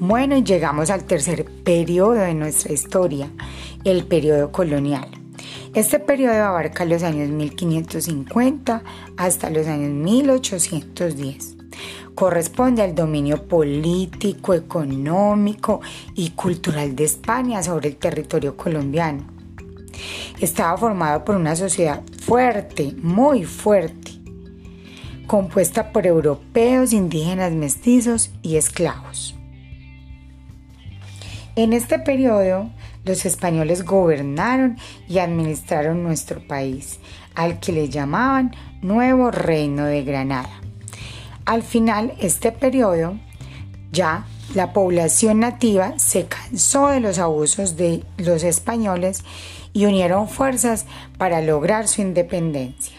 Bueno, y llegamos al tercer periodo de nuestra historia, el periodo colonial. Este periodo abarca los años 1550 hasta los años 1810. Corresponde al dominio político, económico y cultural de España sobre el territorio colombiano. Estaba formado por una sociedad fuerte, muy fuerte, compuesta por europeos, indígenas mestizos y esclavos. En este periodo, los españoles gobernaron y administraron nuestro país, al que le llamaban Nuevo Reino de Granada. Al final, este periodo, ya la población nativa se cansó de los abusos de los españoles y unieron fuerzas para lograr su independencia.